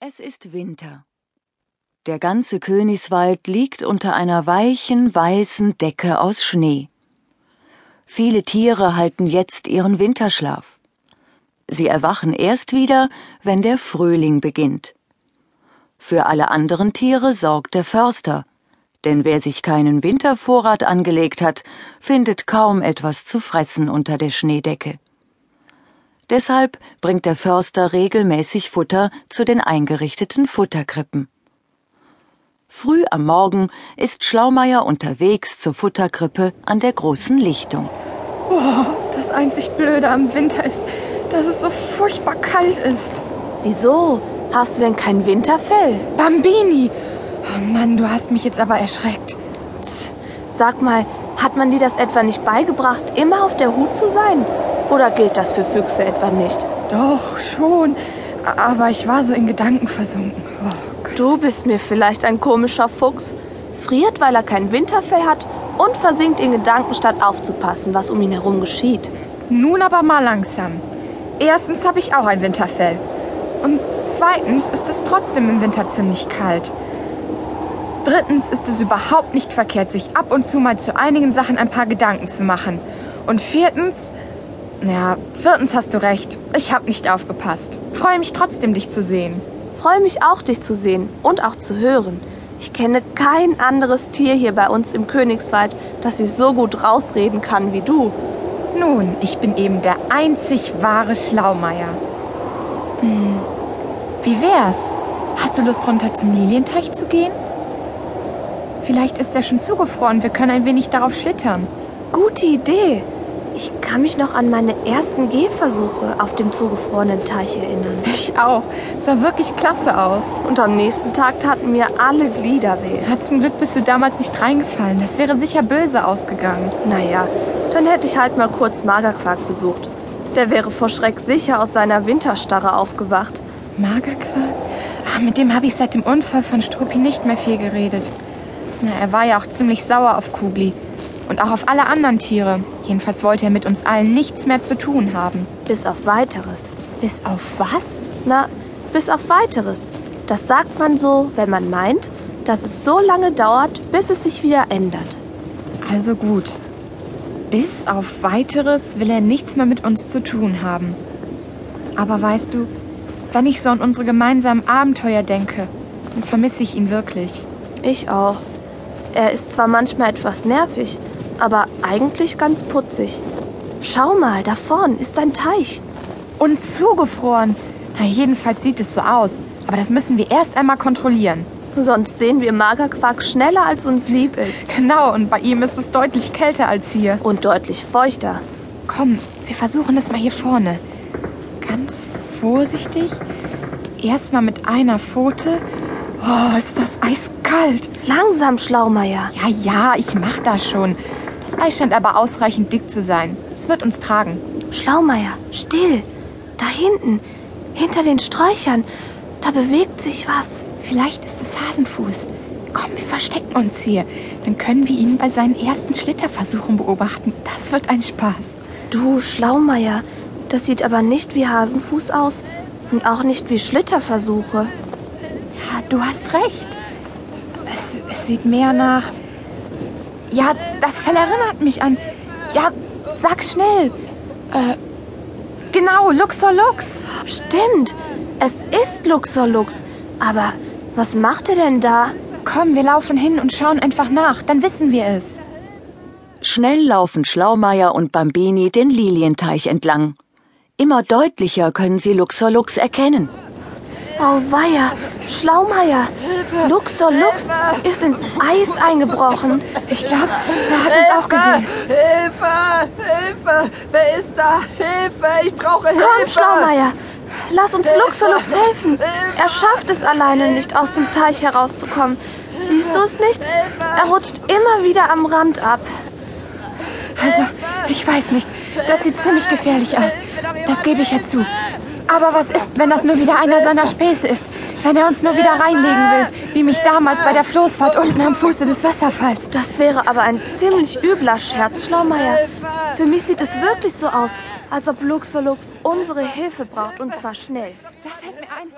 Es ist Winter. Der ganze Königswald liegt unter einer weichen, weißen Decke aus Schnee. Viele Tiere halten jetzt ihren Winterschlaf. Sie erwachen erst wieder, wenn der Frühling beginnt. Für alle anderen Tiere sorgt der Förster, denn wer sich keinen Wintervorrat angelegt hat, findet kaum etwas zu fressen unter der Schneedecke. Deshalb bringt der Förster regelmäßig Futter zu den eingerichteten Futterkrippen. Früh am Morgen ist Schlaumeier unterwegs zur Futterkrippe an der großen Lichtung. Oh, das einzig Blöde am Winter ist, dass es so furchtbar kalt ist. Wieso? Hast du denn kein Winterfell? Bambini! Oh Mann, du hast mich jetzt aber erschreckt. Tz, sag mal, hat man dir das etwa nicht beigebracht, immer auf der Hut zu sein? Oder gilt das für Füchse etwa nicht? Doch, schon. Aber ich war so in Gedanken versunken. Oh, du bist mir vielleicht ein komischer Fuchs. Friert, weil er kein Winterfell hat und versinkt in Gedanken, statt aufzupassen, was um ihn herum geschieht. Nun aber mal langsam. Erstens habe ich auch ein Winterfell. Und zweitens ist es trotzdem im Winter ziemlich kalt. Drittens ist es überhaupt nicht verkehrt, sich ab und zu mal zu einigen Sachen ein paar Gedanken zu machen. Und viertens, ja, viertens hast du recht. Ich habe nicht aufgepasst. Freue mich trotzdem, dich zu sehen. Freue mich auch, dich zu sehen und auch zu hören. Ich kenne kein anderes Tier hier bei uns im Königswald, das sich so gut rausreden kann wie du. Nun, ich bin eben der einzig wahre Schlaumeier. Hm. Wie wär's? Hast du Lust, runter zum Lilienteich zu gehen? Vielleicht ist er schon zugefroren. Wir können ein wenig darauf schlittern. Gute Idee. Ich kann mich noch an meine ersten Gehversuche auf dem zugefrorenen Teich erinnern. Ich auch. Es sah wirklich klasse aus. Und am nächsten Tag taten mir alle Glieder weh. Ja, zum Glück bist du damals nicht reingefallen. Das wäre sicher böse ausgegangen. Naja, dann hätte ich halt mal kurz Magerquark besucht. Der wäre vor Schreck sicher aus seiner Winterstarre aufgewacht. Magerquark? Ach, mit dem habe ich seit dem Unfall von Struppi nicht mehr viel geredet. Na, er war ja auch ziemlich sauer auf Kugli. Und auch auf alle anderen Tiere. Jedenfalls wollte er mit uns allen nichts mehr zu tun haben. Bis auf weiteres. Bis auf was? Na, bis auf weiteres. Das sagt man so, wenn man meint, dass es so lange dauert, bis es sich wieder ändert. Also gut. Bis auf weiteres will er nichts mehr mit uns zu tun haben. Aber weißt du, wenn ich so an unsere gemeinsamen Abenteuer denke, dann vermisse ich ihn wirklich. Ich auch. Er ist zwar manchmal etwas nervig, aber eigentlich ganz putzig. Schau mal, da vorn ist sein Teich. Und zugefroren. Na, jedenfalls sieht es so aus. Aber das müssen wir erst einmal kontrollieren. Sonst sehen wir Magerquark schneller, als uns lieb ist. Genau, und bei ihm ist es deutlich kälter als hier. Und deutlich feuchter. Komm, wir versuchen es mal hier vorne. Ganz vorsichtig. Erstmal mit einer Pfote. Oh, ist das eiskalt. Langsam, Schlaumeier. Ja, ja, ich mach das schon. Das Eis scheint aber ausreichend dick zu sein. Es wird uns tragen. Schlaumeier, still. Da hinten, hinter den Sträuchern, da bewegt sich was. Vielleicht ist es Hasenfuß. Komm, wir verstecken uns hier. Dann können wir ihn bei seinen ersten Schlitterversuchen beobachten. Das wird ein Spaß. Du, Schlaumeier, das sieht aber nicht wie Hasenfuß aus und auch nicht wie Schlitterversuche. Du hast recht. Es, es sieht mehr nach. Ja, das Fell erinnert mich an. Ja, sag schnell. Äh, genau, Luxor Lux. Stimmt, es ist Luxor Lux. Aber was macht er denn da? Komm, wir laufen hin und schauen einfach nach, dann wissen wir es. Schnell laufen Schlaumeier und Bambini den Lilienteich entlang. Immer deutlicher können sie Luxor Lux erkennen. Auweia, Schlaumeier, Luxor Lux ist ins Eis eingebrochen. Ich glaube, er hat uns auch gesehen. Hilfe! Hilfe! Wer ist da? Hilfe! Ich brauche Hilfe! Komm, Schlaumeier, lass uns Luxor Lux helfen. Er schafft es alleine nicht, aus dem Teich herauszukommen. Siehst du es nicht? Er rutscht immer wieder am Rand ab. Also, ich weiß nicht. Das sieht ziemlich gefährlich aus. Das gebe ich ja zu. Aber was ist, wenn das nur wieder einer seiner Späße ist? Wenn er uns nur wieder reinlegen will, wie mich damals bei der Floßfahrt unten am Fuße des Wasserfalls. Das wäre aber ein ziemlich übler Scherz, Schlaumeier. Für mich sieht es wirklich so aus, als ob Luxolux unsere Hilfe braucht und zwar schnell. Da fällt mir ein,